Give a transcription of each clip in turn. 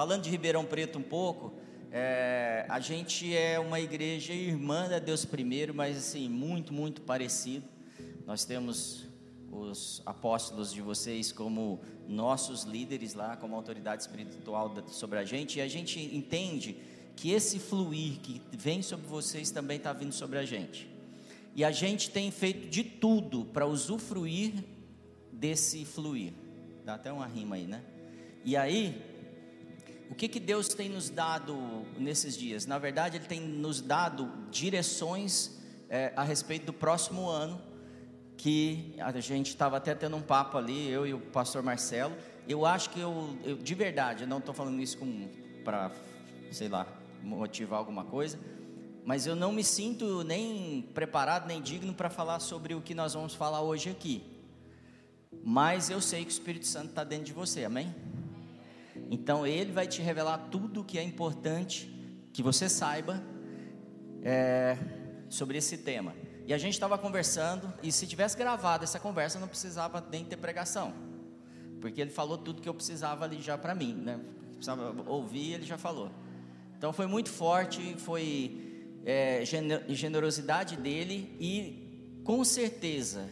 falando de Ribeirão Preto um pouco, é, a gente é uma igreja irmã da Deus primeiro, mas assim, muito, muito parecido. Nós temos os apóstolos de vocês como nossos líderes lá, como autoridade espiritual sobre a gente, e a gente entende que esse fluir que vem sobre vocês também está vindo sobre a gente. E a gente tem feito de tudo para usufruir desse fluir. Dá até uma rima aí, né? E aí, o que, que Deus tem nos dado nesses dias? Na verdade, Ele tem nos dado direções é, a respeito do próximo ano, que a gente estava até tendo um papo ali, eu e o pastor Marcelo. Eu acho que eu, eu de verdade, eu não estou falando isso para, sei lá, motivar alguma coisa, mas eu não me sinto nem preparado, nem digno para falar sobre o que nós vamos falar hoje aqui. Mas eu sei que o Espírito Santo está dentro de você, amém? Então ele vai te revelar tudo o que é importante que você saiba é, sobre esse tema. E a gente estava conversando, e se tivesse gravado essa conversa, não precisava nem ter pregação, porque ele falou tudo que eu precisava ali já para mim, né? Precisava ouvir, ele já falou. Então foi muito forte, foi é, generosidade dele e com certeza,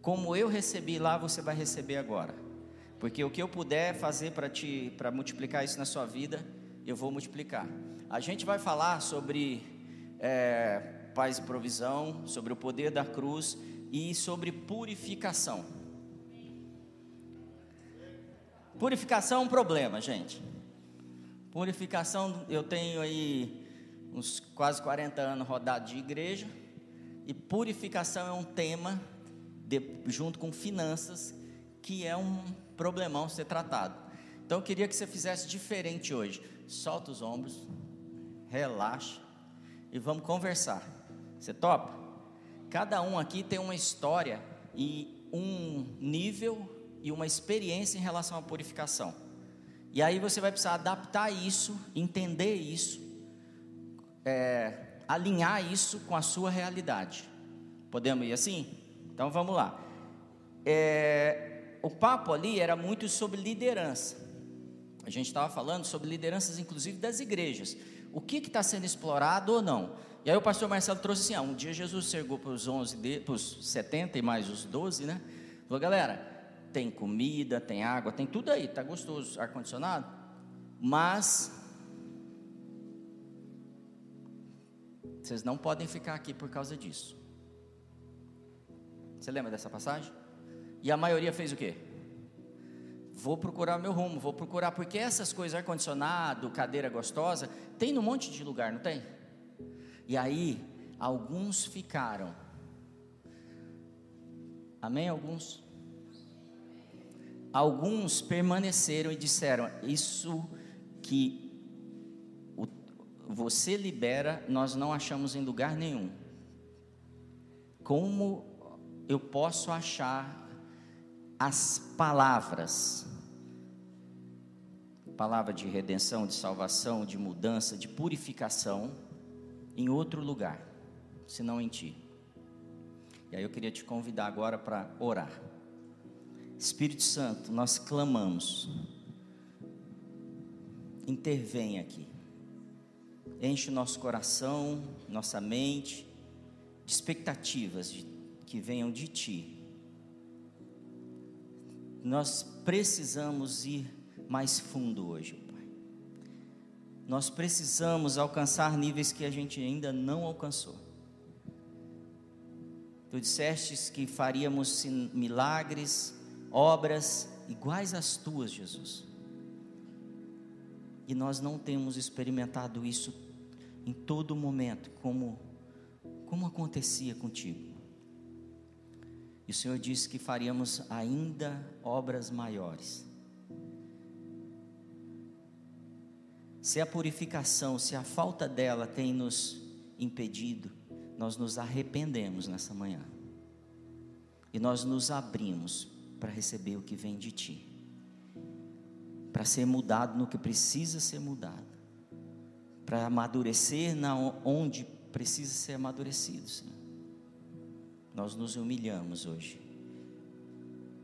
como eu recebi lá, você vai receber agora. Porque o que eu puder fazer para te para multiplicar isso na sua vida, eu vou multiplicar. A gente vai falar sobre é, paz e provisão, sobre o poder da cruz e sobre purificação. Purificação é um problema, gente. Purificação, eu tenho aí uns quase 40 anos rodado de igreja, e purificação é um tema, de, junto com finanças, que é um problemão ser tratado. Então eu queria que você fizesse diferente hoje. Solta os ombros, relaxa e vamos conversar. Você topa? Cada um aqui tem uma história e um nível e uma experiência em relação à purificação. E aí você vai precisar adaptar isso, entender isso, é, alinhar isso com a sua realidade. Podemos ir assim? Então vamos lá. É, o papo ali era muito sobre liderança. A gente estava falando sobre lideranças, inclusive das igrejas. O que está sendo explorado ou não? E aí o pastor Marcelo trouxe assim: ah, um dia Jesus chegou para os 11, para os 70 e mais os 12, né? Falou, galera, tem comida, tem água, tem tudo aí, tá gostoso, ar-condicionado, mas vocês não podem ficar aqui por causa disso. Você lembra dessa passagem? E a maioria fez o quê? Vou procurar meu rumo, vou procurar, porque essas coisas, ar-condicionado, cadeira gostosa, tem num monte de lugar, não tem? E aí, alguns ficaram. Amém? Alguns? Alguns permaneceram e disseram: Isso que você libera, nós não achamos em lugar nenhum. Como eu posso achar as palavras. Palavra de redenção, de salvação, de mudança, de purificação em outro lugar, senão em ti. E aí eu queria te convidar agora para orar. Espírito Santo, nós clamamos. Intervém aqui. Enche o nosso coração, nossa mente de expectativas de, que venham de ti nós precisamos ir mais fundo hoje, Pai. Nós precisamos alcançar níveis que a gente ainda não alcançou. Tu disseste que faríamos milagres, obras iguais às tuas, Jesus. E nós não temos experimentado isso em todo momento, como, como acontecia contigo. E o Senhor disse que faríamos ainda obras maiores. Se a purificação, se a falta dela tem nos impedido, nós nos arrependemos nessa manhã. E nós nos abrimos para receber o que vem de Ti. Para ser mudado no que precisa ser mudado. Para amadurecer na onde precisa ser amadurecido, Senhor nós nos humilhamos hoje,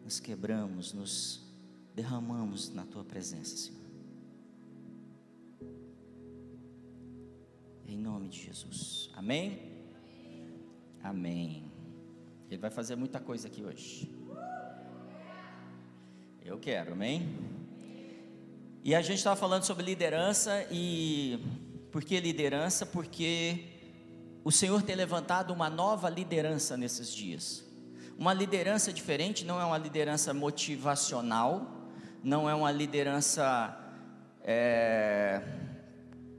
nos quebramos, nos derramamos na tua presença, Senhor. Em nome de Jesus. Amém? Amém. Ele vai fazer muita coisa aqui hoje. Eu quero, amém? E a gente estava falando sobre liderança e por que liderança? Porque o Senhor tem levantado uma nova liderança nesses dias. Uma liderança diferente, não é uma liderança motivacional, não é uma liderança é,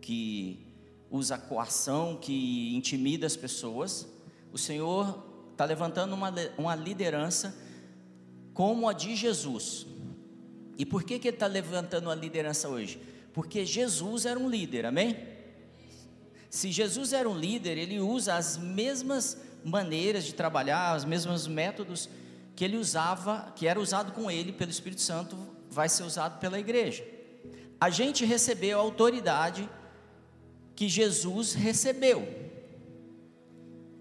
que usa coação, que intimida as pessoas. O Senhor está levantando uma, uma liderança como a de Jesus. E por que, que Ele está levantando a liderança hoje? Porque Jesus era um líder, amém? Se Jesus era um líder, ele usa as mesmas maneiras de trabalhar, os mesmos métodos que ele usava, que era usado com ele pelo Espírito Santo, vai ser usado pela igreja. A gente recebeu a autoridade que Jesus recebeu.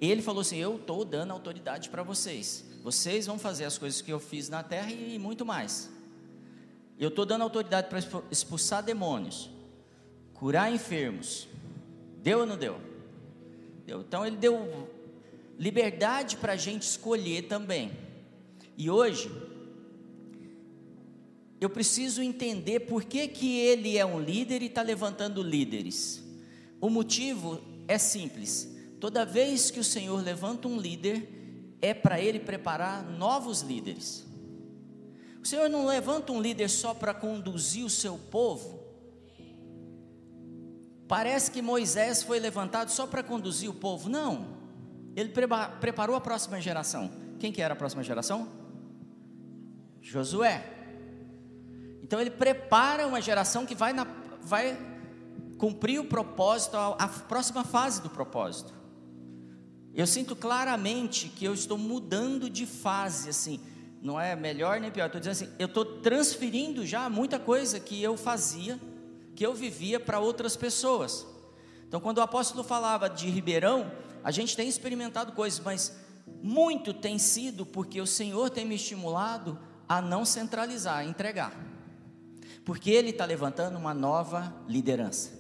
Ele falou assim: Eu estou dando autoridade para vocês. Vocês vão fazer as coisas que eu fiz na terra e muito mais. Eu estou dando autoridade para expulsar demônios, curar enfermos, Deu ou não deu? Deu. Então ele deu liberdade para a gente escolher também. E hoje, eu preciso entender por que, que ele é um líder e está levantando líderes. O motivo é simples: toda vez que o Senhor levanta um líder, é para ele preparar novos líderes. O Senhor não levanta um líder só para conduzir o seu povo, Parece que Moisés foi levantado só para conduzir o povo. Não. Ele preparou a próxima geração. Quem que era a próxima geração? Josué. Então ele prepara uma geração que vai, na, vai cumprir o propósito, a, a próxima fase do propósito. Eu sinto claramente que eu estou mudando de fase, assim, não é melhor nem pior, estou dizendo assim, eu estou transferindo já muita coisa que eu fazia que eu vivia para outras pessoas. Então, quando o apóstolo falava de Ribeirão, a gente tem experimentado coisas, mas muito tem sido porque o Senhor tem me estimulado a não centralizar, a entregar. Porque Ele está levantando uma nova liderança.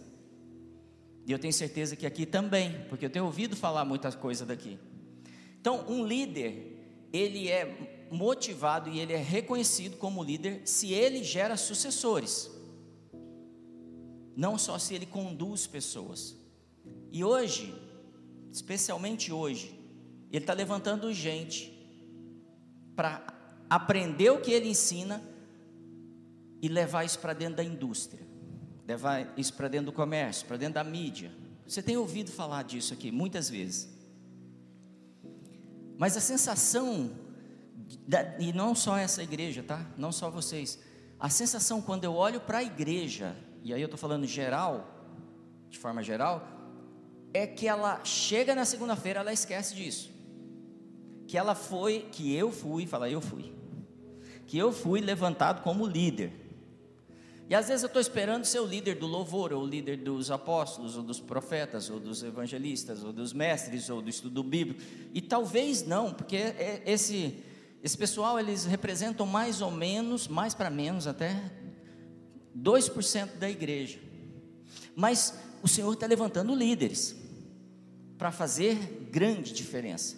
E eu tenho certeza que aqui também, porque eu tenho ouvido falar muitas coisas daqui. Então, um líder, ele é motivado e ele é reconhecido como líder se ele gera sucessores não só se ele conduz pessoas. E hoje, especialmente hoje, ele está levantando gente para aprender o que ele ensina e levar isso para dentro da indústria, levar isso para dentro do comércio, para dentro da mídia. Você tem ouvido falar disso aqui muitas vezes. Mas a sensação, e não só essa igreja, tá? Não só vocês. A sensação quando eu olho para a igreja e aí eu estou falando geral, de forma geral, é que ela chega na segunda-feira, ela esquece disso. Que ela foi, que eu fui, fala eu fui. Que eu fui levantado como líder. E às vezes eu estou esperando ser o líder do louvor, ou o líder dos apóstolos, ou dos profetas, ou dos evangelistas, ou dos mestres, ou do estudo bíblico. E talvez não, porque é, esse, esse pessoal eles representam mais ou menos, mais para menos até, 2% da igreja. Mas o Senhor está levantando líderes para fazer grande diferença.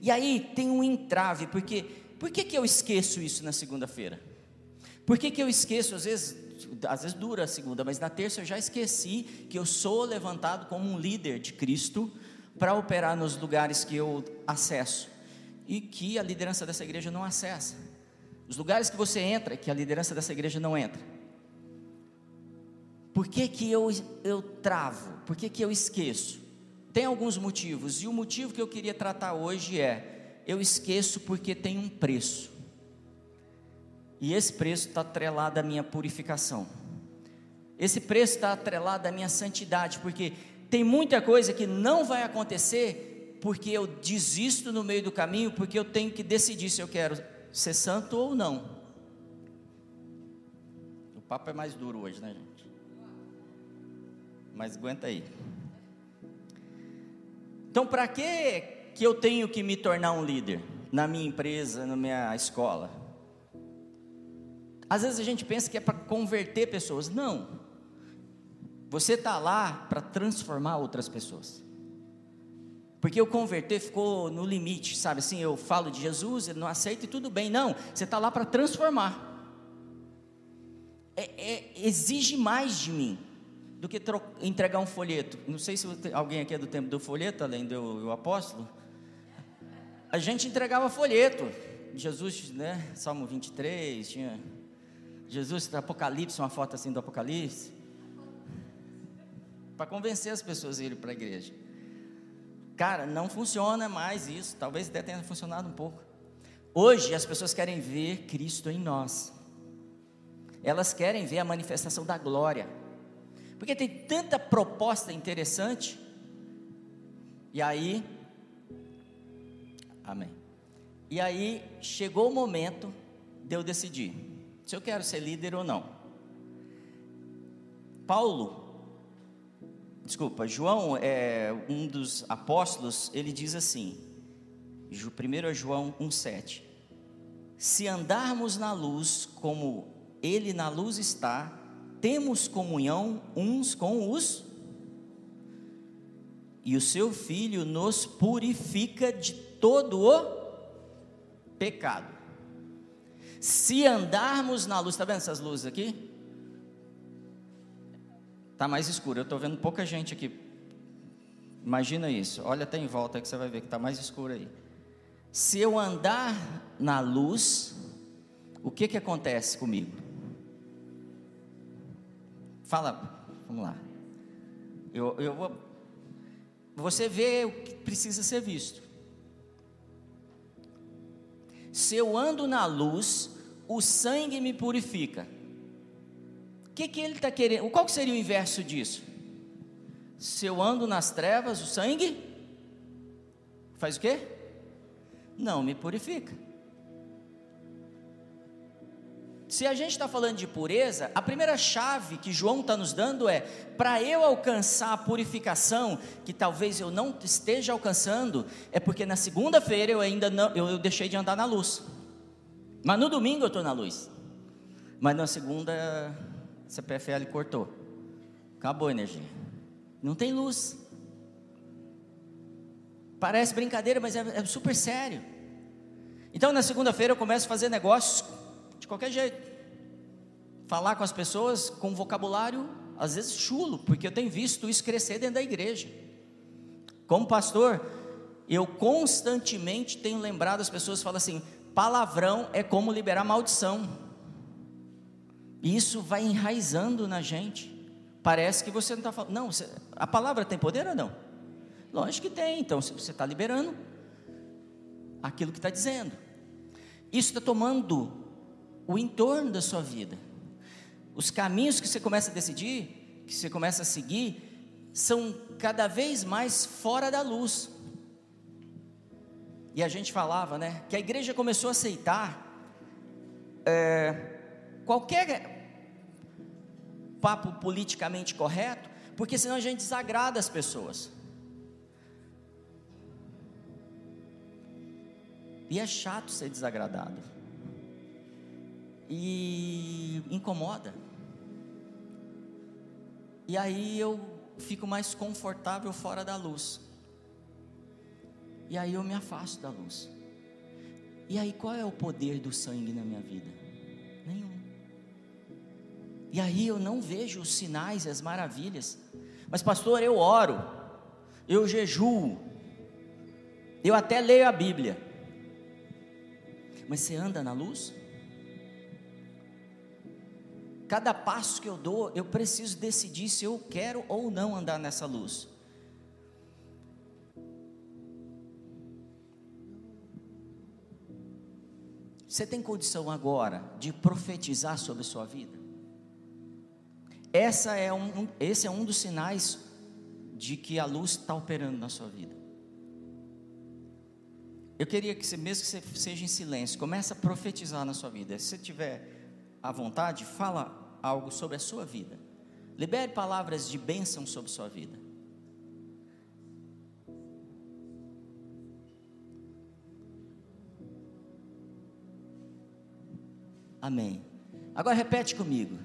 E aí tem um entrave, porque por que, que eu esqueço isso na segunda-feira? Por que, que eu esqueço, às vezes, às vezes dura a segunda, mas na terça eu já esqueci que eu sou levantado como um líder de Cristo para operar nos lugares que eu acesso e que a liderança dessa igreja não acessa. Os lugares que você entra, que a liderança dessa igreja não entra. Por que, que eu, eu travo? Por que, que eu esqueço? Tem alguns motivos, e o motivo que eu queria tratar hoje é: eu esqueço porque tem um preço, e esse preço está atrelado à minha purificação, esse preço está atrelado à minha santidade, porque tem muita coisa que não vai acontecer porque eu desisto no meio do caminho, porque eu tenho que decidir se eu quero ser santo ou não. O papo é mais duro hoje, né, gente? Mas aguenta aí. Então, para que que eu tenho que me tornar um líder na minha empresa, na minha escola? Às vezes a gente pensa que é para converter pessoas. Não. Você está lá para transformar outras pessoas. Porque o converter ficou no limite, sabe assim? Eu falo de Jesus, ele não aceita e tudo bem. Não, você está lá para transformar. É, é, exige mais de mim do que entregar um folheto. Não sei se alguém aqui é do tempo do folheto, além do, do apóstolo. A gente entregava folheto. Jesus, né? Salmo 23, tinha Jesus, Apocalipse, uma foto assim do Apocalipse. Para convencer as pessoas a irem para a igreja. Cara, não funciona mais isso. Talvez até tenha funcionado um pouco. Hoje as pessoas querem ver Cristo em nós. Elas querem ver a manifestação da glória. Porque tem tanta proposta interessante. E aí, amém. E aí chegou o momento de eu decidir se eu quero ser líder ou não. Paulo, desculpa, João é um dos apóstolos, ele diz assim, 1 João 1,7: Se andarmos na luz como ele na luz está, temos comunhão uns com os e o seu filho nos purifica de todo o pecado. Se andarmos na luz, está vendo essas luzes aqui? Está mais escuro, eu estou vendo pouca gente aqui. Imagina isso, olha até em volta que você vai ver que está mais escuro aí. Se eu andar na luz, o que que acontece comigo? Fala, vamos lá. Eu, eu vou. Você vê o que precisa ser visto. Se eu ando na luz, o sangue me purifica. O que, que ele está querendo? Qual que seria o inverso disso? Se eu ando nas trevas, o sangue faz o quê? Não me purifica. Se a gente está falando de pureza, a primeira chave que João está nos dando é: para eu alcançar a purificação, que talvez eu não esteja alcançando, é porque na segunda-feira eu ainda não, eu, deixei de andar na luz. Mas no domingo eu estou na luz. Mas na segunda, CPFL cortou. Acabou a energia. Não tem luz. Parece brincadeira, mas é, é super sério. Então na segunda-feira eu começo a fazer negócios de qualquer jeito. Falar com as pessoas com vocabulário, às vezes chulo, porque eu tenho visto isso crescer dentro da igreja. Como pastor, eu constantemente tenho lembrado as pessoas, falam assim: palavrão é como liberar maldição. E isso vai enraizando na gente. Parece que você não está falando. Não, a palavra tem poder ou não? Lógico que tem. Então você está liberando aquilo que está dizendo. Isso está tomando o entorno da sua vida. Os caminhos que você começa a decidir, que você começa a seguir, são cada vez mais fora da luz. E a gente falava, né, que a igreja começou a aceitar é, qualquer papo politicamente correto, porque senão a gente desagrada as pessoas. E é chato ser desagradado e incomoda. E aí eu fico mais confortável fora da luz. E aí eu me afasto da luz. E aí qual é o poder do sangue na minha vida? Nenhum. E aí eu não vejo os sinais e as maravilhas. Mas pastor, eu oro, eu jejuo, eu até leio a Bíblia. Mas você anda na luz? Cada passo que eu dou, eu preciso decidir se eu quero ou não andar nessa luz. Você tem condição agora de profetizar sobre a sua vida? Essa é um, esse é um dos sinais de que a luz está operando na sua vida. Eu queria que você, mesmo que você seja em silêncio, comece a profetizar na sua vida. Se você tiver à vontade, fala algo sobre a sua vida. Libere palavras de bênção sobre sua vida. Amém. Agora repete comigo.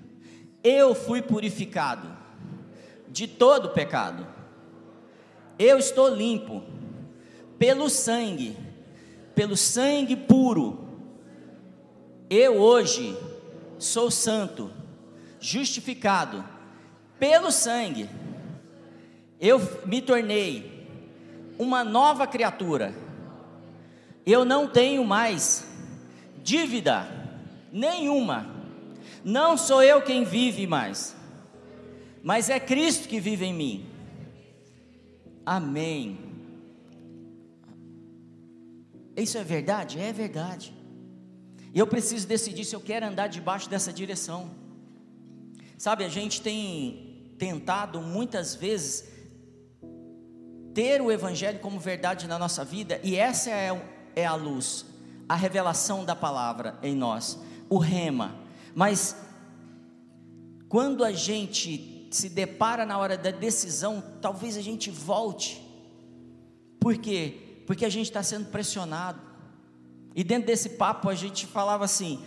Eu fui purificado de todo pecado. Eu estou limpo pelo sangue, pelo sangue puro. Eu hoje sou santo, justificado pelo sangue. Eu me tornei uma nova criatura. Eu não tenho mais dívida nenhuma. Não sou eu quem vive mais, mas é Cristo que vive em mim. Amém. Isso é verdade? É verdade. E eu preciso decidir se eu quero andar debaixo dessa direção. Sabe, a gente tem tentado muitas vezes ter o Evangelho como verdade na nossa vida, e essa é, é a luz, a revelação da palavra em nós, o rema. Mas quando a gente se depara na hora da decisão, talvez a gente volte. Por quê? Porque a gente está sendo pressionado. E dentro desse papo a gente falava assim: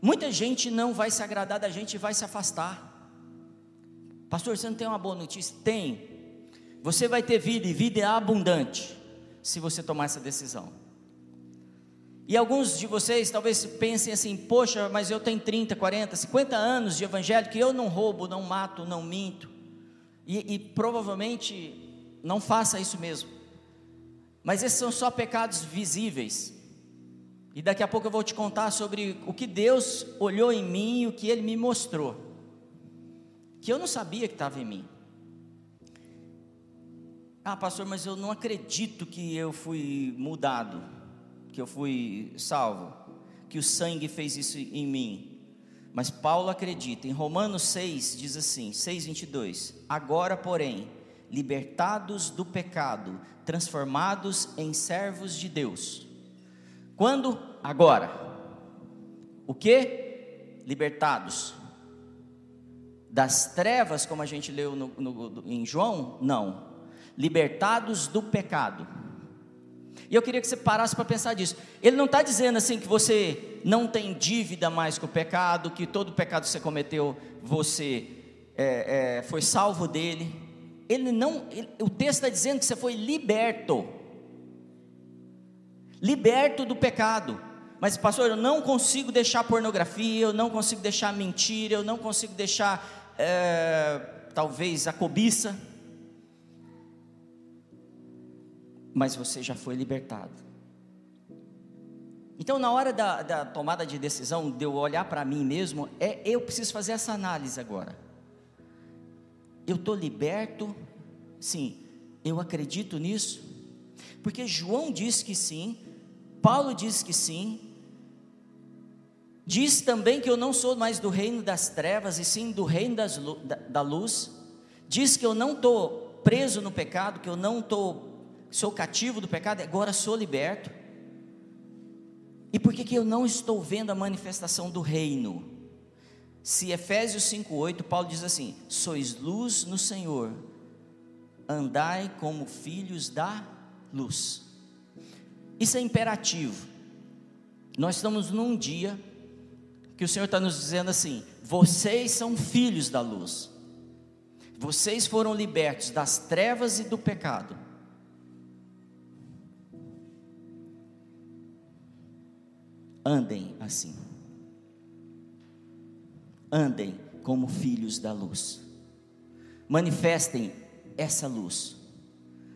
muita gente não vai se agradar da gente e vai se afastar. Pastor, você não tem uma boa notícia? Tem. Você vai ter vida e vida é abundante se você tomar essa decisão. E alguns de vocês talvez pensem assim: poxa, mas eu tenho 30, 40, 50 anos de evangelho que eu não roubo, não mato, não minto. E, e provavelmente não faça isso mesmo. Mas esses são só pecados visíveis. E daqui a pouco eu vou te contar sobre o que Deus olhou em mim e o que Ele me mostrou. Que eu não sabia que estava em mim. Ah, pastor, mas eu não acredito que eu fui mudado, que eu fui salvo, que o sangue fez isso em mim. Mas Paulo acredita. Em Romanos 6 diz assim, 6:22. Agora, porém, libertados do pecado, transformados em servos de Deus quando? Agora. O que? Libertados. Das trevas, como a gente leu no, no, em João? Não. Libertados do pecado. E eu queria que você parasse para pensar disso. Ele não está dizendo assim que você não tem dívida mais com o pecado, que todo pecado que você cometeu, você é, é, foi salvo dele. Ele não, ele, o texto está dizendo que você foi liberto liberto do pecado. Mas, pastor, eu não consigo deixar pornografia, eu não consigo deixar mentira, eu não consigo deixar, é, talvez, a cobiça. Mas você já foi libertado. Então, na hora da, da tomada de decisão, de eu olhar para mim mesmo, é eu preciso fazer essa análise agora. Eu estou liberto? Sim. Eu acredito nisso? Porque João diz que sim, Paulo diz que sim. Diz também que eu não sou mais do reino das trevas, e sim do reino das, da, da luz. Diz que eu não estou preso no pecado, que eu não estou, sou cativo do pecado, agora sou liberto. E por que, que eu não estou vendo a manifestação do reino? Se Efésios 5,8, Paulo diz assim: Sois luz no Senhor, andai como filhos da luz. Isso é imperativo. Nós estamos num dia que o Senhor está nos dizendo assim: vocês são filhos da luz, vocês foram libertos das trevas e do pecado. Andem assim, andem como filhos da luz, manifestem essa luz,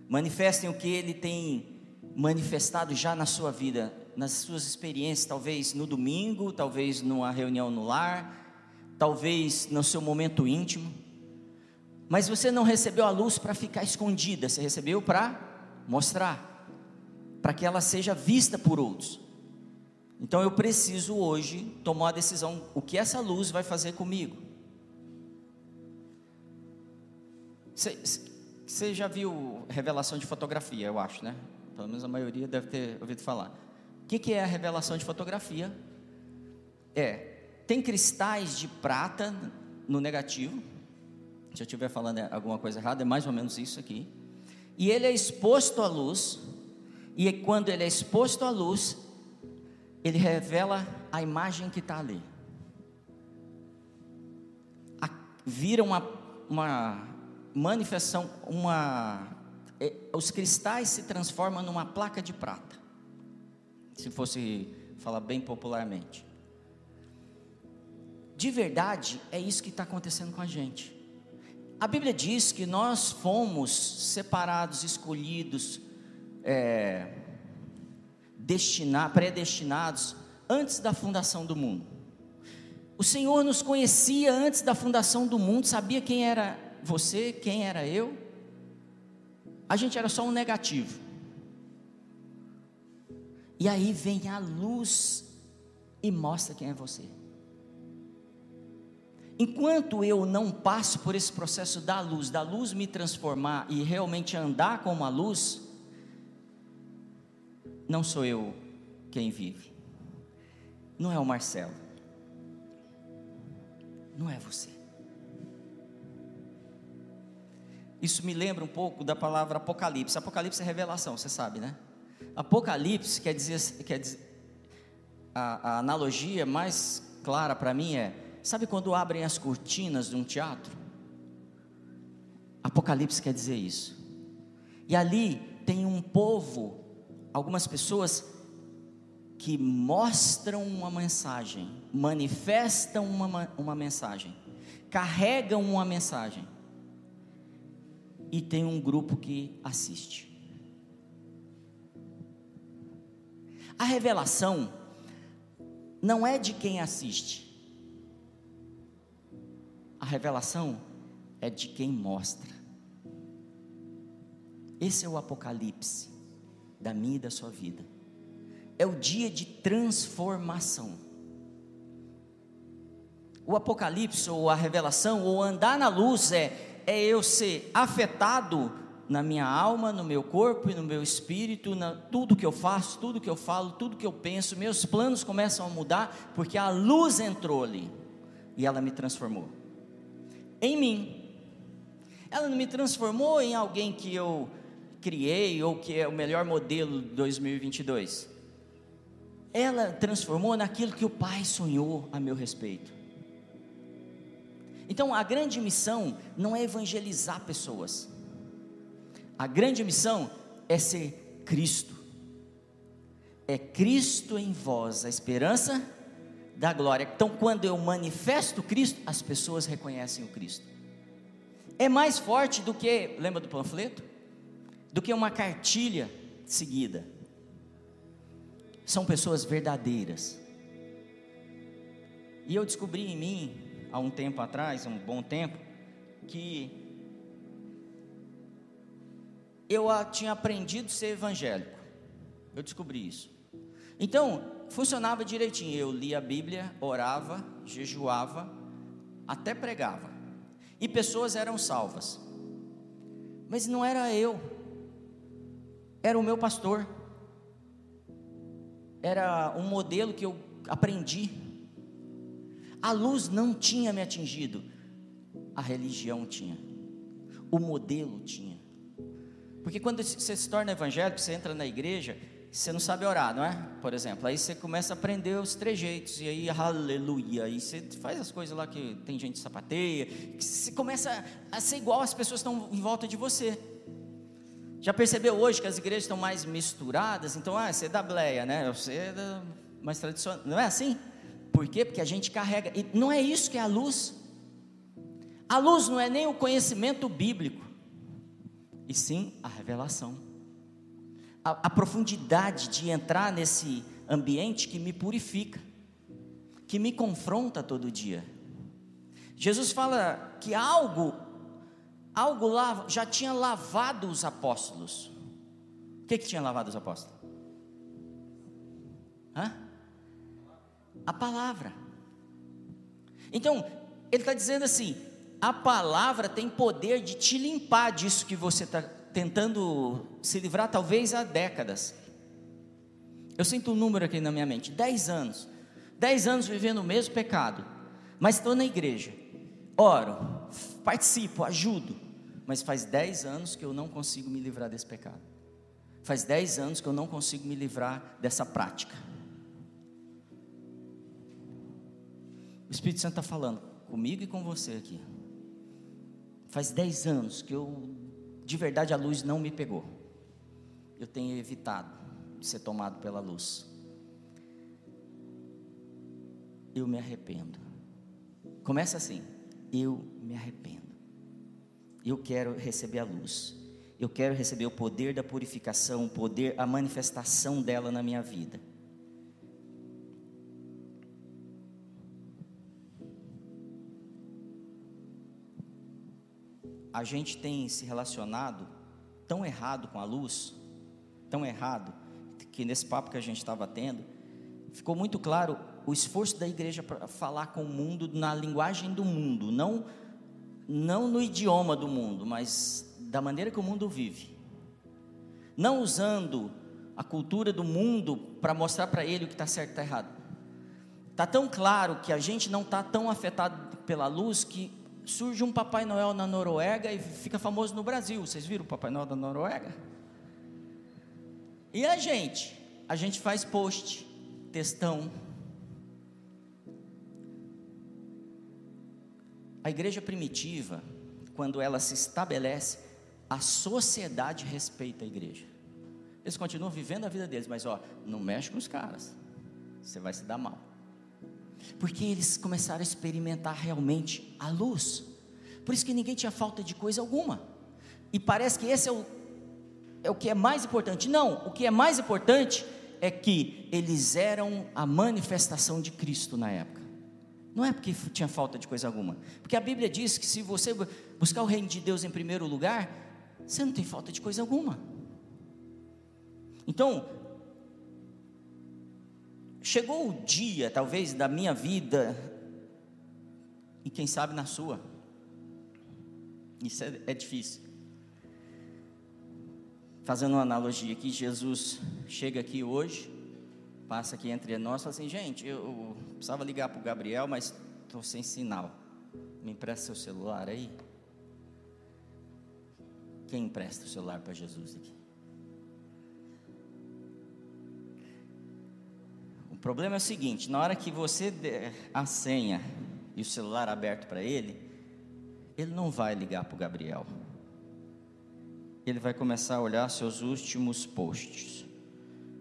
manifestem o que Ele tem manifestado já na sua vida, nas suas experiências, talvez no domingo, talvez numa reunião no lar, talvez no seu momento íntimo. Mas você não recebeu a luz para ficar escondida, você recebeu para mostrar, para que ela seja vista por outros. Então eu preciso hoje tomar a decisão: o que essa luz vai fazer comigo? Você já viu revelação de fotografia, eu acho, né? Pelo menos a maioria deve ter ouvido falar. O que, que é a revelação de fotografia? É, tem cristais de prata no negativo. Se eu estiver falando alguma coisa errada, é mais ou menos isso aqui. E ele é exposto à luz. E quando ele é exposto à luz, ele revela a imagem que está ali. A, vira uma uma manifestação, uma, os cristais se transformam numa placa de prata. Se fosse falar bem popularmente. De verdade, é isso que está acontecendo com a gente. A Bíblia diz que nós fomos separados, escolhidos, é, destinados, predestinados antes da fundação do mundo. O Senhor nos conhecia antes da fundação do mundo, sabia quem era você, quem era eu. A gente era só um negativo. E aí vem a luz e mostra quem é você. Enquanto eu não passo por esse processo da luz, da luz me transformar e realmente andar como a luz, não sou eu quem vive. Não é o Marcelo. Não é você. Isso me lembra um pouco da palavra Apocalipse. Apocalipse é revelação, você sabe, né? Apocalipse quer dizer, quer dizer a, a analogia mais clara para mim é Sabe quando abrem as cortinas de um teatro? Apocalipse quer dizer isso. E ali tem um povo, algumas pessoas que mostram uma mensagem, manifestam uma, uma mensagem, carregam uma mensagem. E tem um grupo que assiste. A revelação não é de quem assiste, a revelação é de quem mostra. Esse é o apocalipse da minha e da sua vida. É o dia de transformação. O apocalipse ou a revelação ou andar na luz é é eu ser afetado na minha alma, no meu corpo e no meu espírito, na, tudo que eu faço, tudo que eu falo, tudo que eu penso, meus planos começam a mudar porque a luz entrou ali e ela me transformou em mim. Ela não me transformou em alguém que eu criei ou que é o melhor modelo de 2022. Ela transformou naquilo que o Pai sonhou a meu respeito. Então, a grande missão não é evangelizar pessoas. A grande missão é ser Cristo. É Cristo em vós, a esperança da glória. Então, quando eu manifesto Cristo, as pessoas reconhecem o Cristo. É mais forte do que, lembra do panfleto? Do que uma cartilha seguida. São pessoas verdadeiras. E eu descobri em mim, há um tempo atrás, um bom tempo, que eu tinha aprendido a ser evangélico. Eu descobri isso. Então, funcionava direitinho. Eu lia a Bíblia, orava, jejuava, até pregava. E pessoas eram salvas. Mas não era eu. Era o meu pastor. Era um modelo que eu aprendi. A luz não tinha me atingido. A religião tinha. O modelo tinha. Porque quando você se torna evangélico, você entra na igreja, você não sabe orar, não é? Por exemplo, aí você começa a aprender os trejeitos, e aí, aleluia, e você faz as coisas lá que tem gente sapateia, que você começa a ser igual às pessoas que estão em volta de você. Já percebeu hoje que as igrejas estão mais misturadas? Então, ah, você é da bleia, né? Você é da mais tradicional. Não é assim? Por quê? Porque a gente carrega. E não é isso que é a luz. A luz não é nem o conhecimento bíblico, e sim a revelação a, a profundidade de entrar nesse ambiente que me purifica, que me confronta todo dia. Jesus fala que algo, algo lá já tinha lavado os apóstolos. O que, que tinha lavado os apóstolos? Hã? A palavra. Então, ele está dizendo assim: a palavra tem poder de te limpar disso que você está tentando se livrar talvez há décadas. Eu sinto um número aqui na minha mente: 10 anos. 10 anos vivendo o mesmo pecado, mas estou na igreja, oro, participo, ajudo, mas faz 10 anos que eu não consigo me livrar desse pecado. Faz 10 anos que eu não consigo me livrar dessa prática. O Espírito Santo está falando comigo e com você aqui. faz 10 anos que eu, de verdade, a luz não me pegou. Eu tenho evitado ser tomado pela luz. Eu me arrependo. Começa assim: eu me arrependo. Eu quero receber a luz. Eu quero receber o poder da purificação, o poder, a manifestação dela na minha vida. A gente tem se relacionado tão errado com a luz, tão errado, que nesse papo que a gente estava tendo, ficou muito claro o esforço da igreja para falar com o mundo na linguagem do mundo, não, não no idioma do mundo, mas da maneira que o mundo vive. Não usando a cultura do mundo para mostrar para ele o que está certo e está errado. Está tão claro que a gente não está tão afetado pela luz que surge um Papai Noel na Noruega e fica famoso no Brasil. Vocês viram o Papai Noel da Noruega? E a gente? A gente faz post, textão. A igreja primitiva, quando ela se estabelece, a sociedade respeita a igreja. Eles continuam vivendo a vida deles, mas ó, não mexe com os caras, você vai se dar mal. Porque eles começaram a experimentar realmente a luz. Por isso que ninguém tinha falta de coisa alguma. E parece que esse é o, é o que é mais importante. Não, o que é mais importante é que eles eram a manifestação de Cristo na época. Não é porque tinha falta de coisa alguma. Porque a Bíblia diz que se você buscar o reino de Deus em primeiro lugar, você não tem falta de coisa alguma. Então, chegou o dia, talvez, da minha vida, e quem sabe na sua. Isso é, é difícil. Fazendo uma analogia aqui, Jesus chega aqui hoje, passa aqui entre nós e fala assim: gente, eu, eu precisava ligar para o Gabriel, mas estou sem sinal. Me empresta seu celular aí? Quem empresta o celular para Jesus aqui? Problema é o seguinte: na hora que você der a senha e o celular aberto para ele, ele não vai ligar para o Gabriel. Ele vai começar a olhar seus últimos posts,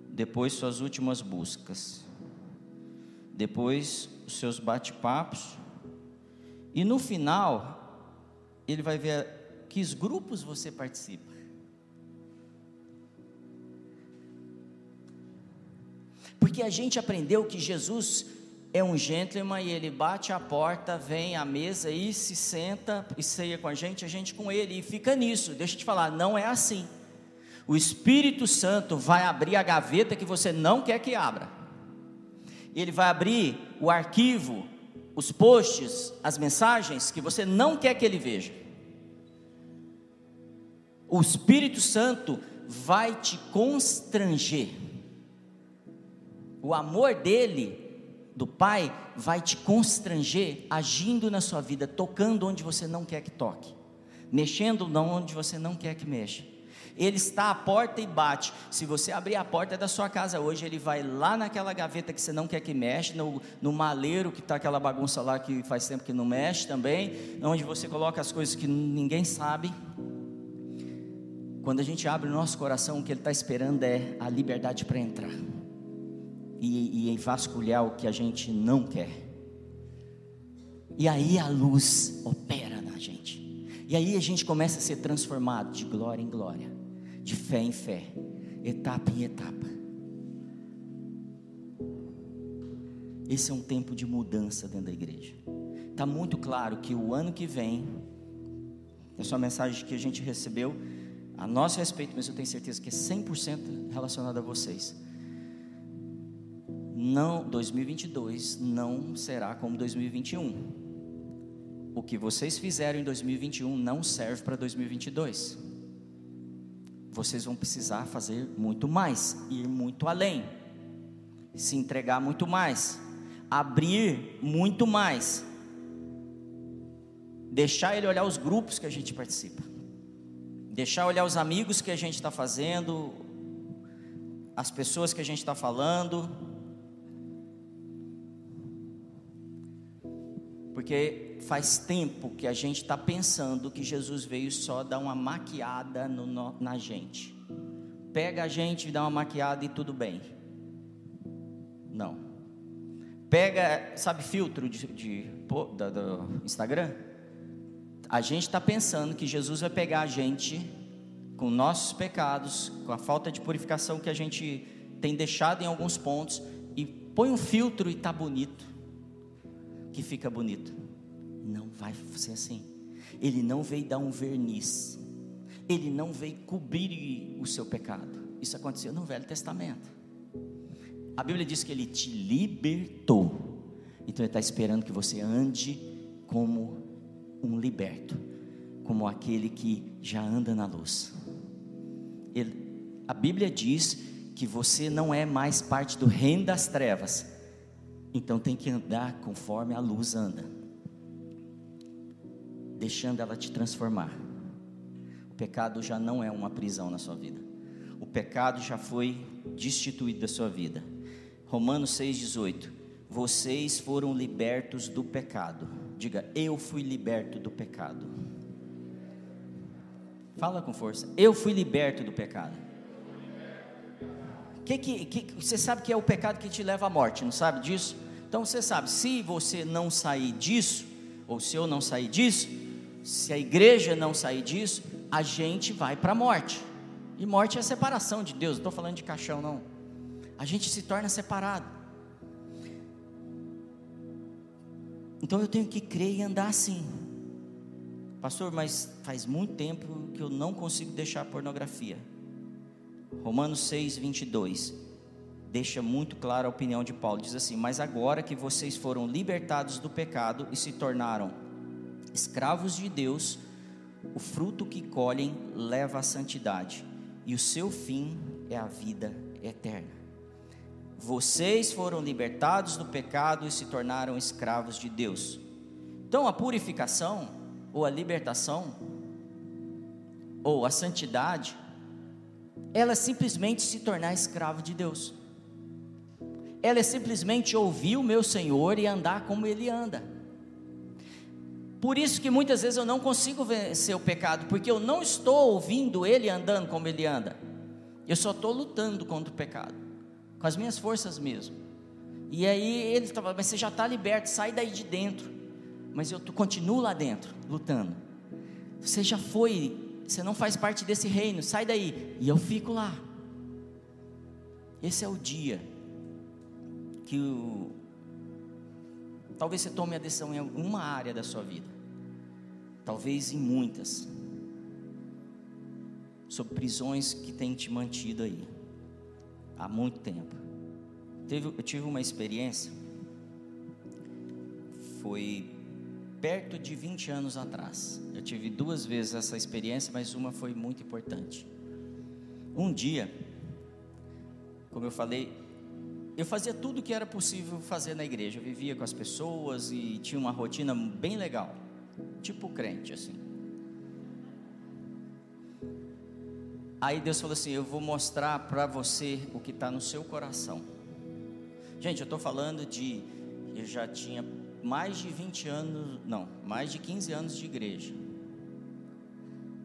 depois suas últimas buscas, depois os seus bate-papos, e no final, ele vai ver que grupos você participa. Porque a gente aprendeu que Jesus é um gentleman e ele bate a porta, vem à mesa e se senta e ceia com a gente, a gente com ele, e fica nisso. Deixa eu te falar, não é assim. O Espírito Santo vai abrir a gaveta que você não quer que abra. Ele vai abrir o arquivo, os posts, as mensagens que você não quer que ele veja o Espírito Santo vai te constranger. O amor dele, do Pai, vai te constranger agindo na sua vida, tocando onde você não quer que toque, mexendo onde você não quer que mexa. Ele está à porta e bate. Se você abrir a porta da sua casa hoje, ele vai lá naquela gaveta que você não quer que mexa, no, no maleiro que está aquela bagunça lá que faz tempo que não mexe também, onde você coloca as coisas que ninguém sabe. Quando a gente abre o nosso coração, o que Ele está esperando é a liberdade para entrar e, e vasculhar o que a gente não quer. E aí a luz opera na gente. E aí a gente começa a ser transformado de glória em glória, de fé em fé, etapa em etapa. Esse é um tempo de mudança dentro da igreja. Está muito claro que o ano que vem, essa é mensagem que a gente recebeu, a nosso respeito, mas eu tenho certeza que é 100% relacionado a vocês. Não, 2022 não será como 2021. O que vocês fizeram em 2021 não serve para 2022. Vocês vão precisar fazer muito mais, ir muito além, se entregar muito mais, abrir muito mais, deixar ele olhar os grupos que a gente participa deixar olhar os amigos que a gente está fazendo, as pessoas que a gente está falando. Porque faz tempo que a gente está pensando que Jesus veio só dar uma maquiada no, na gente. Pega a gente dá uma maquiada e tudo bem. Não. Pega, sabe, filtro de, de do Instagram? A gente está pensando que Jesus vai pegar a gente com nossos pecados, com a falta de purificação que a gente tem deixado em alguns pontos, e põe um filtro e está bonito que fica bonito. Não vai ser assim. Ele não veio dar um verniz. Ele não veio cobrir o seu pecado. Isso aconteceu no Velho Testamento. A Bíblia diz que ele te libertou. Então ele está esperando que você ande como um liberto, como aquele que já anda na luz. Ele, a Bíblia diz que você não é mais parte do reino das trevas, então tem que andar conforme a luz anda, deixando ela te transformar. O pecado já não é uma prisão na sua vida. O pecado já foi destituído da sua vida. Romanos 6,18. Vocês foram libertos do pecado. Diga, eu fui liberto do pecado. Fala com força. Eu fui liberto do pecado. Que, que, que, você sabe que é o pecado que te leva à morte, não sabe disso? Então você sabe, se você não sair disso, ou se eu não sair disso, se a igreja não sair disso, a gente vai para a morte. E morte é a separação de Deus, não estou falando de caixão, não. A gente se torna separado. Então eu tenho que crer e andar assim. Pastor, mas faz muito tempo que eu não consigo deixar a pornografia. Romanos 6, 22 deixa muito clara a opinião de Paulo. Diz assim: Mas agora que vocês foram libertados do pecado e se tornaram escravos de Deus, o fruto que colhem leva à santidade, e o seu fim é a vida eterna. Vocês foram libertados do pecado e se tornaram escravos de Deus. Então a purificação, ou a libertação, ou a santidade, ela é simplesmente se tornar escravo de Deus ela é simplesmente ouvir o meu Senhor e andar como Ele anda. Por isso que muitas vezes eu não consigo vencer o pecado, porque eu não estou ouvindo Ele andando como Ele anda. Eu só estou lutando contra o pecado, com as minhas forças mesmo. E aí ele estava, mas você já está liberto, sai daí de dentro. Mas eu continuo lá dentro, lutando. Você já foi, você não faz parte desse reino, sai daí. E eu fico lá. Esse é o dia que o, talvez você tome a decisão em alguma área da sua vida, talvez em muitas, sobre prisões que têm te mantido aí há muito tempo. Teve, eu tive uma experiência, foi perto de 20 anos atrás. Eu tive duas vezes essa experiência, mas uma foi muito importante. Um dia, como eu falei, eu fazia tudo que era possível fazer na igreja. Eu vivia com as pessoas e tinha uma rotina bem legal, tipo crente assim. Aí Deus falou assim: Eu vou mostrar para você o que está no seu coração. Gente, eu estou falando de. Eu já tinha mais de 20 anos, não, mais de 15 anos de igreja.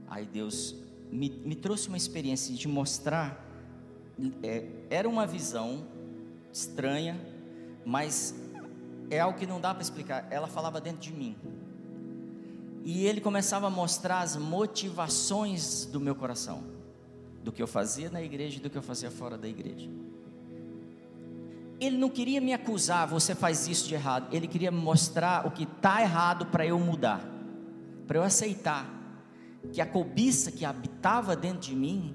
Aí Deus me, me trouxe uma experiência de mostrar. É, era uma visão estranha, mas é algo que não dá para explicar. Ela falava dentro de mim. E ele começava a mostrar as motivações do meu coração, do que eu fazia na igreja e do que eu fazia fora da igreja. Ele não queria me acusar, você faz isso de errado. Ele queria mostrar o que está errado para eu mudar, para eu aceitar que a cobiça que habitava dentro de mim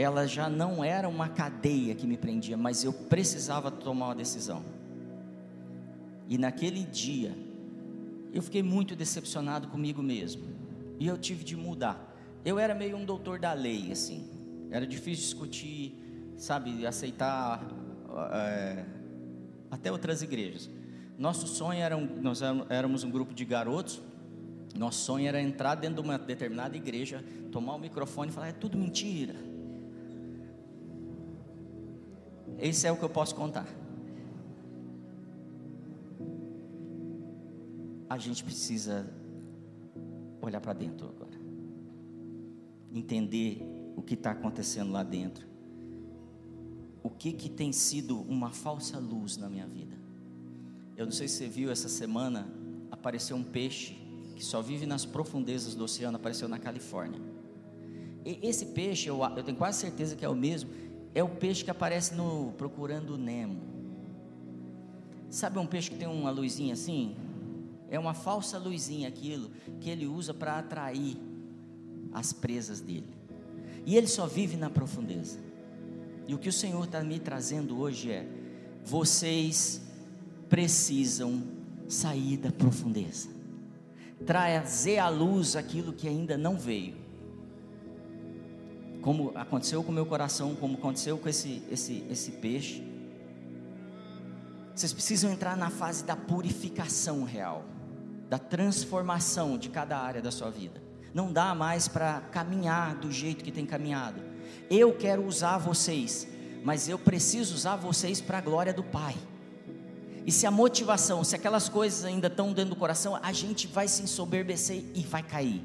ela já não era uma cadeia que me prendia, mas eu precisava tomar uma decisão. E naquele dia, eu fiquei muito decepcionado comigo mesmo. E eu tive de mudar. Eu era meio um doutor da lei, assim. Era difícil discutir, sabe, aceitar é, até outras igrejas. Nosso sonho era, um, nós éramos um grupo de garotos. Nosso sonho era entrar dentro de uma determinada igreja, tomar o microfone e falar: é tudo mentira Esse é o que eu posso contar. a gente precisa olhar para dentro agora, entender o que está acontecendo lá dentro, o que que tem sido uma falsa luz na minha vida. Eu não sei se você viu essa semana apareceu um peixe que só vive nas profundezas do oceano, apareceu na Califórnia. E esse peixe, eu, eu tenho quase certeza que é o mesmo, é o peixe que aparece no Procurando Nemo. Sabe um peixe que tem uma luzinha assim? É uma falsa luzinha aquilo que ele usa para atrair as presas dele. E ele só vive na profundeza. E o que o Senhor está me trazendo hoje é: vocês precisam sair da profundeza, trazer à luz aquilo que ainda não veio. Como aconteceu com o meu coração, como aconteceu com esse, esse, esse peixe. Vocês precisam entrar na fase da purificação real, da transformação de cada área da sua vida. Não dá mais para caminhar do jeito que tem caminhado. Eu quero usar vocês, mas eu preciso usar vocês para a glória do Pai. E se a motivação, se aquelas coisas ainda estão dentro do coração, a gente vai se ensoberbecer e vai cair.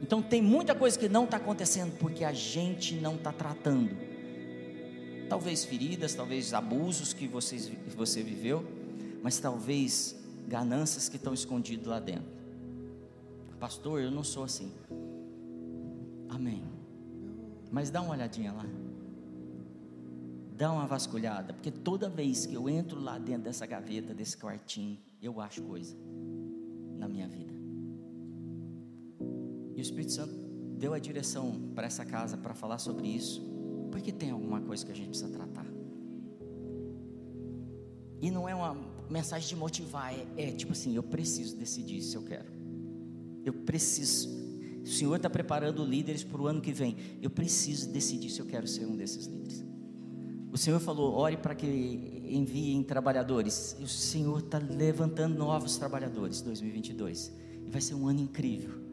Então tem muita coisa que não está acontecendo porque a gente não está tratando. Talvez feridas, talvez abusos que, vocês, que você viveu, mas talvez ganâncias que estão escondidas lá dentro. Pastor, eu não sou assim. Amém. Mas dá uma olhadinha lá dá uma vasculhada, porque toda vez que eu entro lá dentro dessa gaveta, desse quartinho, eu acho coisa na minha vida. E o Espírito Santo deu a direção para essa casa para falar sobre isso, porque tem alguma coisa que a gente precisa tratar. E não é uma mensagem de motivar, é, é tipo assim: eu preciso decidir se eu quero. Eu preciso. O Senhor está preparando líderes para o ano que vem. Eu preciso decidir se eu quero ser um desses líderes. O Senhor falou: ore para que enviem trabalhadores. E o Senhor está levantando novos trabalhadores 2022. E vai ser um ano incrível.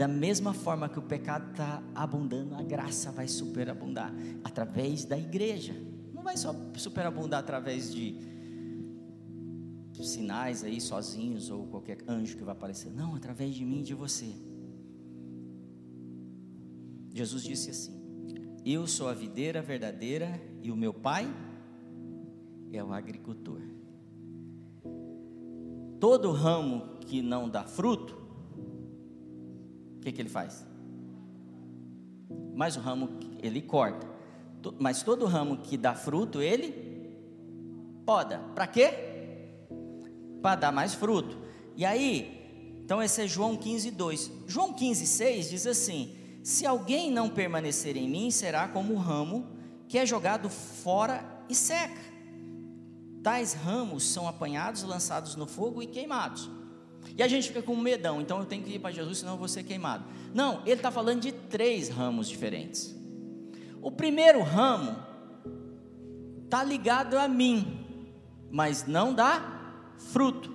Da mesma forma que o pecado está abundando, a graça vai superabundar através da igreja. Não vai só superabundar através de sinais aí sozinhos ou qualquer anjo que vai aparecer. Não, através de mim e de você. Jesus disse assim: Eu sou a videira verdadeira e o meu pai é o agricultor. Todo ramo que não dá fruto, o que, que ele faz? Mas o ramo ele corta. Mas todo ramo que dá fruto, ele poda. Para quê? Para dar mais fruto. E aí, então esse é João 15, 2. João 15, 6 diz assim: Se alguém não permanecer em mim, será como o ramo que é jogado fora e seca. Tais ramos são apanhados, lançados no fogo e queimados. E a gente fica com medão, então eu tenho que ir para Jesus, senão eu vou ser queimado. Não, ele está falando de três ramos diferentes. O primeiro ramo está ligado a mim, mas não dá fruto.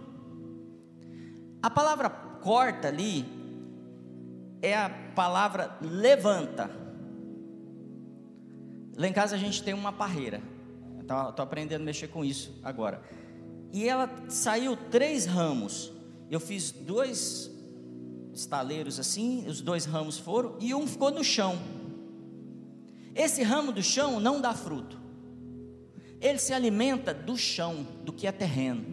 A palavra corta ali é a palavra levanta. Lá em casa a gente tem uma parreira. Estou aprendendo a mexer com isso agora. E ela saiu três ramos. Eu fiz dois estaleiros assim, os dois ramos foram, e um ficou no chão. Esse ramo do chão não dá fruto. Ele se alimenta do chão, do que é terreno.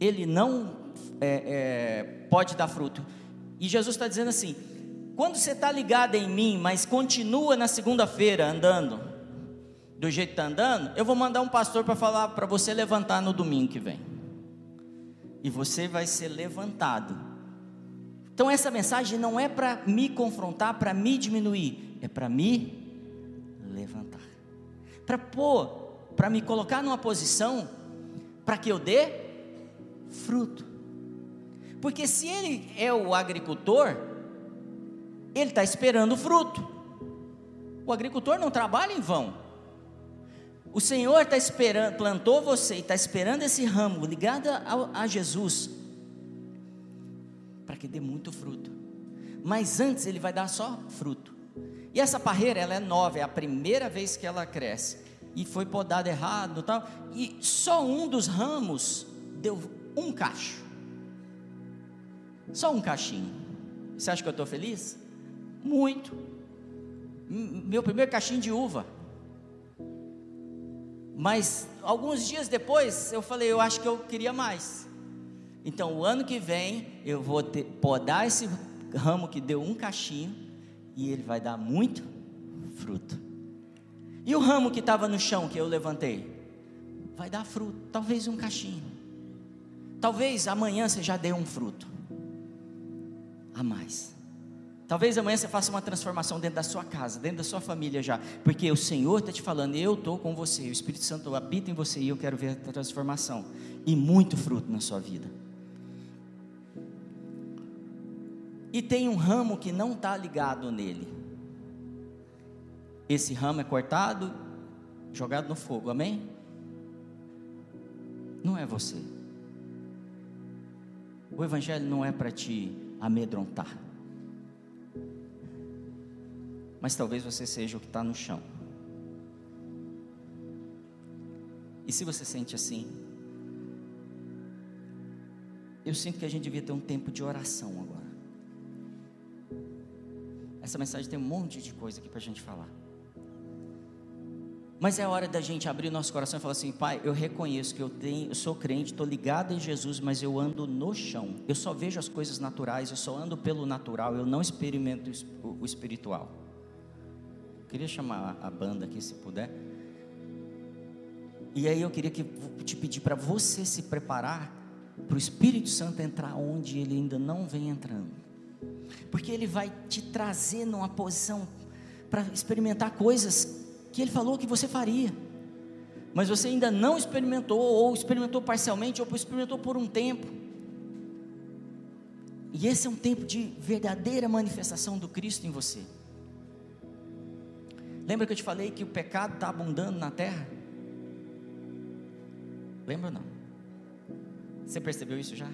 Ele não é, é, pode dar fruto. E Jesus está dizendo assim: quando você está ligado em mim, mas continua na segunda-feira andando, do jeito que está andando, eu vou mandar um pastor para falar para você levantar no domingo que vem. E você vai ser levantado. Então essa mensagem não é para me confrontar, para me diminuir, é para me levantar. Para pôr, para me colocar numa posição para que eu dê fruto. Porque se ele é o agricultor, ele está esperando fruto. O agricultor não trabalha em vão. O Senhor está esperando, plantou você e está esperando esse ramo ligado a, a Jesus para que dê muito fruto. Mas antes ele vai dar só fruto. E essa parreira ela é nova, é a primeira vez que ela cresce e foi podada errado, tal. E só um dos ramos deu um cacho. Só um cachinho. Você acha que eu estou feliz? Muito. Meu primeiro cachinho de uva. Mas alguns dias depois eu falei, eu acho que eu queria mais. Então o ano que vem eu vou ter, podar esse ramo que deu um cachinho e ele vai dar muito fruto. E o ramo que estava no chão que eu levantei? Vai dar fruto, talvez um cachinho. Talvez amanhã você já dê um fruto a mais. Talvez amanhã você faça uma transformação dentro da sua casa, dentro da sua família já, porque o Senhor está te falando, eu estou com você, o Espírito Santo habita em você e eu quero ver a transformação e muito fruto na sua vida. E tem um ramo que não está ligado nele. Esse ramo é cortado, jogado no fogo, amém? Não é você. O Evangelho não é para te amedrontar mas talvez você seja o que está no chão. E se você sente assim, eu sinto que a gente devia ter um tempo de oração agora. Essa mensagem tem um monte de coisa aqui para a gente falar. Mas é hora da gente abrir nosso coração e falar assim: Pai, eu reconheço que eu, tenho, eu sou crente, estou ligado em Jesus, mas eu ando no chão. Eu só vejo as coisas naturais, eu só ando pelo natural, eu não experimento o espiritual. Queria chamar a banda aqui, se puder. E aí eu queria que, te pedir para você se preparar para o Espírito Santo entrar onde ele ainda não vem entrando. Porque ele vai te trazer numa posição para experimentar coisas que ele falou que você faria. Mas você ainda não experimentou, ou experimentou parcialmente, ou experimentou por um tempo. E esse é um tempo de verdadeira manifestação do Cristo em você. Lembra que eu te falei que o pecado está abundando na terra? Lembra ou não? Você percebeu isso já?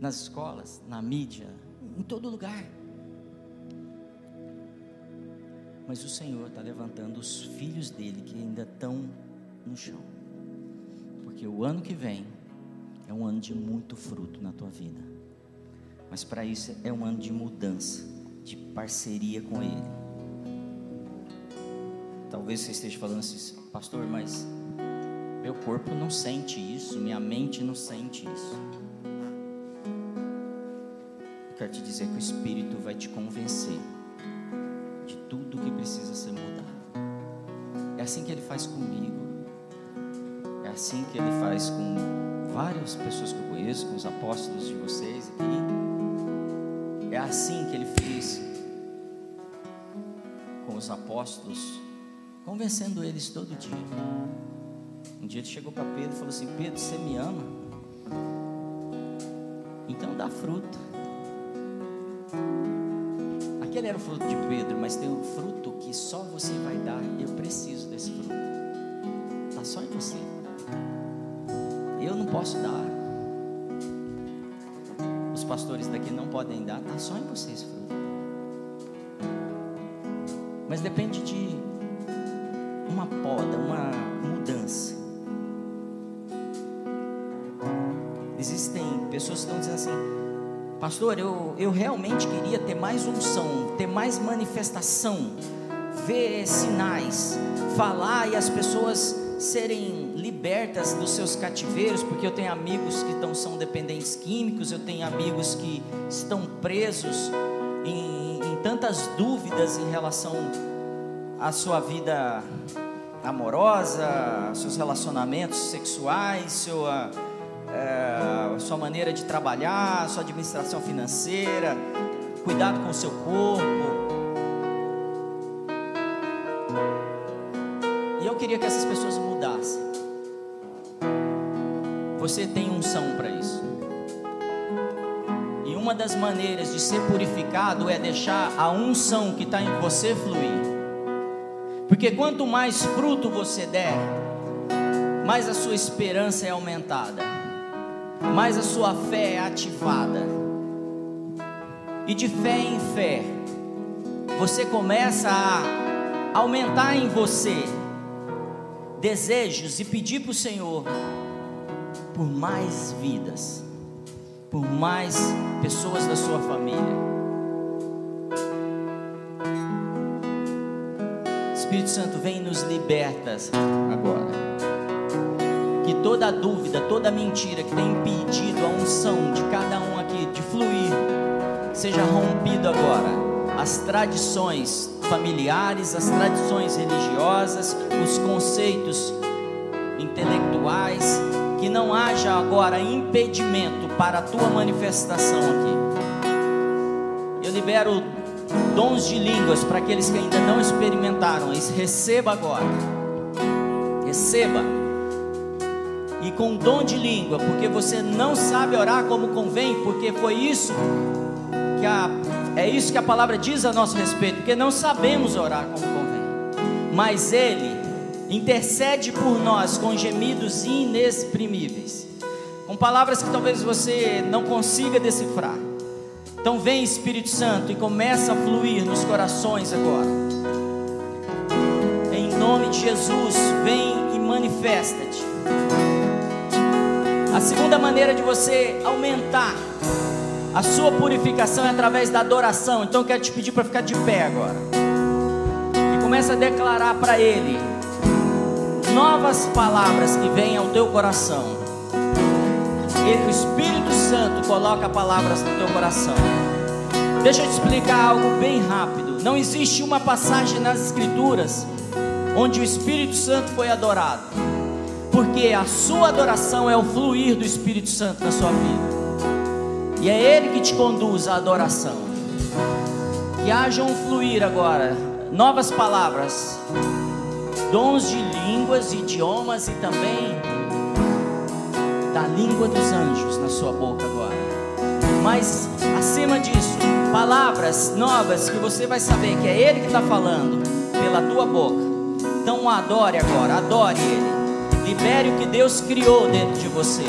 Nas escolas, na mídia, em todo lugar. Mas o Senhor está levantando os filhos dele que ainda estão no chão. Porque o ano que vem é um ano de muito fruto na tua vida. Mas para isso é um ano de mudança de parceria com Ele. Talvez você esteja falando assim, pastor, mas meu corpo não sente isso, minha mente não sente isso. Eu quero te dizer que o Espírito vai te convencer de tudo que precisa ser mudado. É assim que Ele faz comigo, é assim que Ele faz com várias pessoas que eu conheço, com os apóstolos de vocês aqui. Assim que ele fez com os apóstolos, convencendo eles todo dia. Um dia ele chegou para Pedro e falou assim: Pedro, você me ama? Então dá fruto. Aquele era o fruto de Pedro, mas tem um fruto que só você vai dar. Eu preciso desse fruto. Está só em você. Eu não posso dar pastores daqui não podem dar, está só em vocês fruto. Mas depende de uma poda, uma mudança. Existem pessoas que estão dizendo assim, pastor, eu, eu realmente queria ter mais unção, ter mais manifestação, ver sinais, falar e as pessoas serem libertas dos seus cativeiros, porque eu tenho amigos que estão, são dependentes químicos, eu tenho amigos que estão presos em, em tantas dúvidas em relação à sua vida amorosa, seus relacionamentos sexuais, sua, é, sua maneira de trabalhar, sua administração financeira, cuidado com o seu corpo. E eu queria que essas pessoas Você tem unção para isso. E uma das maneiras de ser purificado é deixar a unção que está em você fluir. Porque quanto mais fruto você der, mais a sua esperança é aumentada, mais a sua fé é ativada. E de fé em fé, você começa a aumentar em você desejos e pedir para o Senhor por mais vidas, por mais pessoas da sua família. Espírito Santo vem e nos liberta agora. Que toda dúvida, toda mentira que tem impedido a unção de cada um aqui de fluir, seja rompido agora. As tradições familiares, as tradições religiosas, os conceitos intelectuais, que não haja agora impedimento para a tua manifestação aqui. Eu libero dons de línguas para aqueles que ainda não experimentaram. Receba agora. Receba. E com dom de língua, porque você não sabe orar como convém, porque foi isso que a é isso que a palavra diz a nosso respeito, porque não sabemos orar como convém. Mas ele intercede por nós com gemidos inexprimíveis, com palavras que talvez você não consiga decifrar. Então vem Espírito Santo e começa a fluir nos corações agora. Em nome de Jesus, vem e manifesta-te. A segunda maneira de você aumentar a sua purificação é através da adoração. Então eu quero te pedir para ficar de pé agora. E começa a declarar para Ele novas palavras que vêm ao teu coração o Espírito Santo coloca palavras no teu coração. Deixa eu te explicar algo bem rápido. Não existe uma passagem nas Escrituras onde o Espírito Santo foi adorado, porque a sua adoração é o fluir do Espírito Santo na sua vida, e é Ele que te conduz à adoração. Que haja um fluir agora, novas palavras, dons de línguas, idiomas e também da língua dos anjos na sua boca agora. Mas acima disso, palavras novas que você vai saber que é Ele que está falando pela tua boca. Então adore agora, adore Ele. Libere o que Deus criou dentro de você.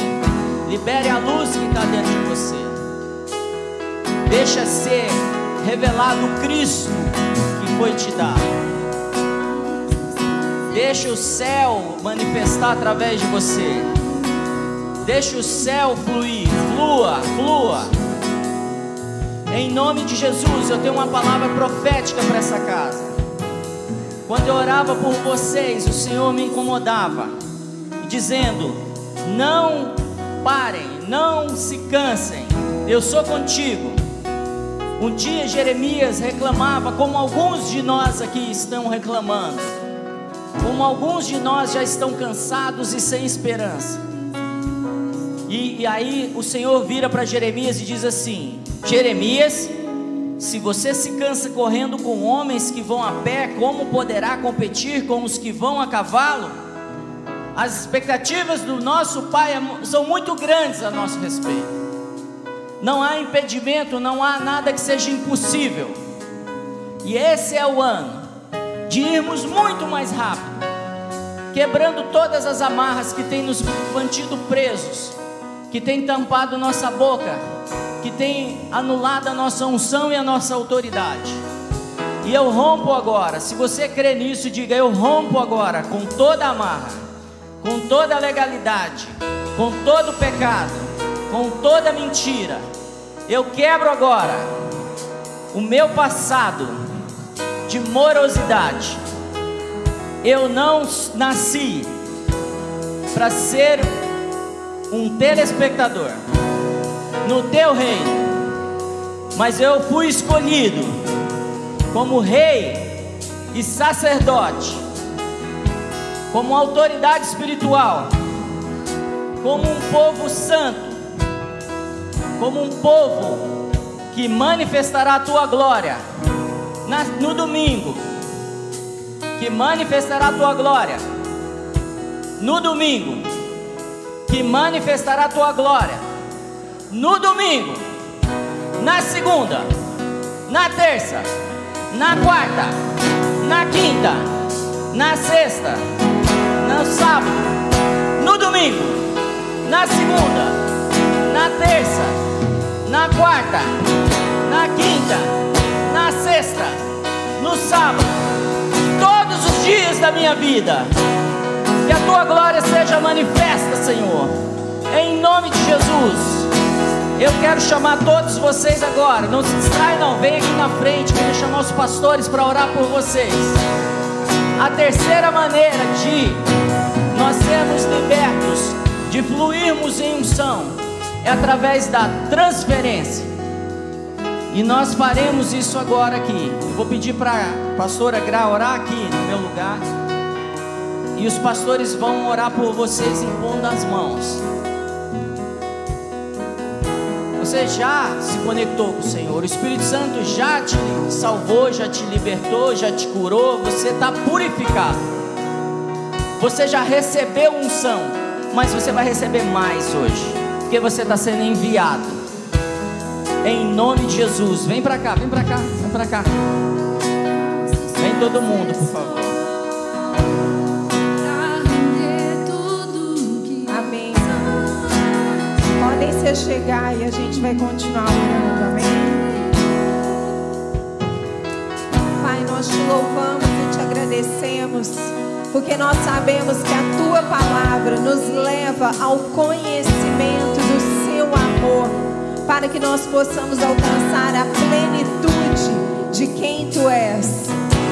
Libere a luz que está dentro de você. Deixa ser revelado Cristo que foi te dado. Deixa o céu manifestar através de você. Deixa o céu fluir, flua, flua. Em nome de Jesus, eu tenho uma palavra profética para essa casa. Quando eu orava por vocês, o Senhor me incomodava, dizendo: Não parem, não se cansem, eu sou contigo. Um dia Jeremias reclamava, como alguns de nós aqui estão reclamando, como alguns de nós já estão cansados e sem esperança. E, e aí o Senhor vira para Jeremias e diz assim: Jeremias, se você se cansa correndo com homens que vão a pé, como poderá competir com os que vão a cavalo? As expectativas do nosso Pai é são muito grandes a nosso respeito. Não há impedimento, não há nada que seja impossível. E esse é o ano de irmos muito mais rápido, quebrando todas as amarras que têm nos mantido presos que tem tampado nossa boca, que tem anulado a nossa unção e a nossa autoridade. E eu rompo agora, se você crê nisso, diga: Eu rompo agora com toda a marra, com toda legalidade, com todo pecado, com toda mentira. Eu quebro agora o meu passado de morosidade. Eu não nasci para ser um telespectador no teu reino, mas eu fui escolhido como rei e sacerdote, como autoridade espiritual, como um povo santo, como um povo que manifestará a tua glória no domingo, que manifestará a tua glória. No domingo que manifestará a tua glória. No domingo, na segunda, na terça, na quarta, na quinta, na sexta, no sábado, no domingo, na segunda, na terça, na quarta, na quinta, sexta, no sábado, todos os dias da minha vida Que a tua glória seja manifesta, Senhor. Em nome de Jesus. Eu quero chamar todos vocês agora. Não se distrai, não. Vem aqui na frente. Quero chamar os pastores para orar por vocês. A terceira maneira de nós sermos libertos, de fluirmos em unção, é através da transferência. E nós faremos isso agora aqui. Eu vou pedir para a pastora Gra orar aqui no meu lugar. E os pastores vão orar por vocês impondo as mãos. Você já se conectou com o Senhor, o Espírito Santo já te salvou, já te libertou, já te curou, você está purificado. Você já recebeu unção, mas você vai receber mais hoje, porque você está sendo enviado. Em nome de Jesus, vem para cá, vem para cá, vem para cá. Vem todo mundo, por favor. você chegar e a gente vai continuar orando, amém? Pai, nós te louvamos e te agradecemos, porque nós sabemos que a tua palavra nos leva ao conhecimento do seu amor, para que nós possamos alcançar a plenitude de quem tu és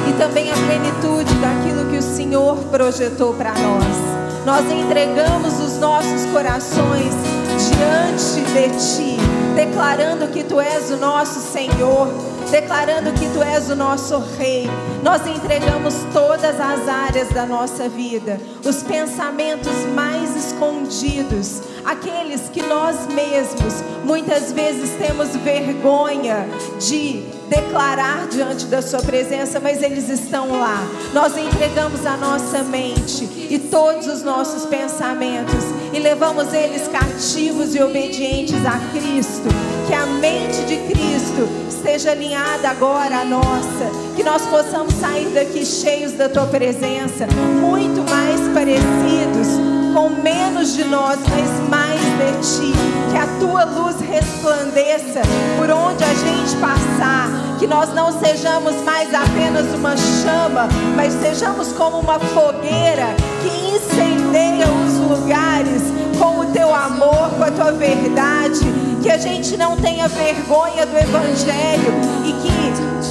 e também a plenitude daquilo que o Senhor projetou para nós. Nós entregamos os nossos corações diante de ti, declarando que tu és o nosso Senhor, declarando que tu és o nosso Rei. Nós entregamos todas as áreas da nossa vida, os pensamentos mais escondidos, aqueles que nós mesmos muitas vezes temos vergonha de declarar diante da Sua presença, mas eles estão lá. Nós entregamos a nossa mente e todos os nossos pensamentos e levamos eles cativos e obedientes a Cristo. Que a mente de Cristo esteja alinhada agora à nossa, que nós possamos sair daqui cheios da Tua presença, muito mais parecidos com menos de nós, mas mais de ti. Que a tua luz resplandeça por onde a gente passar. Que nós não sejamos mais apenas uma chama, mas sejamos como uma fogueira que incendeia os lugares com o teu amor, com a tua verdade. Que a gente não tenha vergonha do Evangelho e que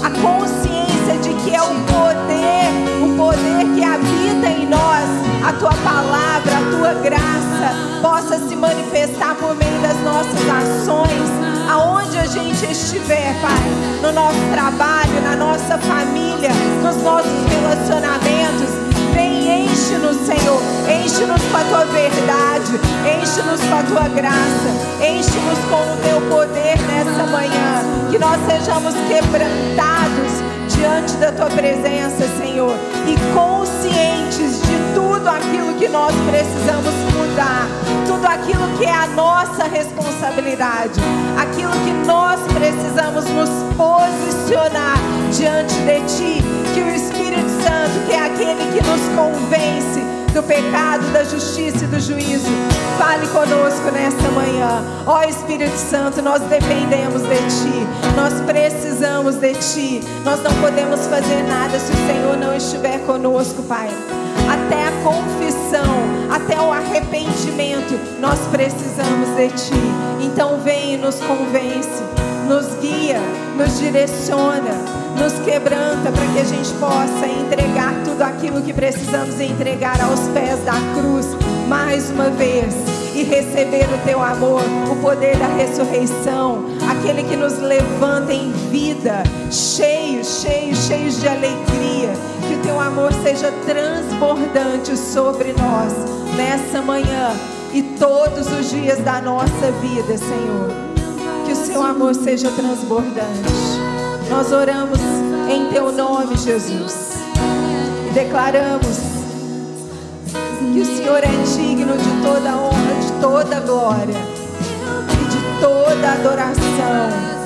a consciência de que é o poder, poder que habita em nós a tua palavra, a tua graça possa se manifestar por meio das nossas ações, aonde a gente estiver, Pai, no nosso trabalho, na nossa família, nos nossos relacionamentos. Vem, enche-nos, Senhor, enche-nos com a tua verdade, enche-nos com a tua graça, enche-nos com o teu poder nessa manhã, que nós sejamos quebrantados diante da tua presença, Senhor, e conscientes de tudo aquilo que nós precisamos mudar, tudo aquilo que é a nossa responsabilidade, aquilo que nós precisamos nos posicionar diante de Ti, que o Espírito Santo, que é aquele que nos convence, do pecado, da justiça e do juízo. Fale conosco nesta manhã. Ó Espírito Santo, nós dependemos de Ti. Nós precisamos de Ti. Nós não podemos fazer nada se o Senhor não estiver conosco, Pai. Até a confissão, até o arrependimento, nós precisamos de Ti. Então vem e nos convence, nos guia, nos direciona nos quebranta para que a gente possa entregar tudo aquilo que precisamos entregar aos pés da cruz mais uma vez e receber o teu amor, o poder da ressurreição, aquele que nos levanta em vida, cheios, cheios, cheios de alegria. Que o teu amor seja transbordante sobre nós nessa manhã e todos os dias da nossa vida, Senhor. Que o seu amor seja transbordante. Nós oramos em teu nome, Jesus. E declaramos que o Senhor é digno de toda honra, de toda glória e de toda adoração.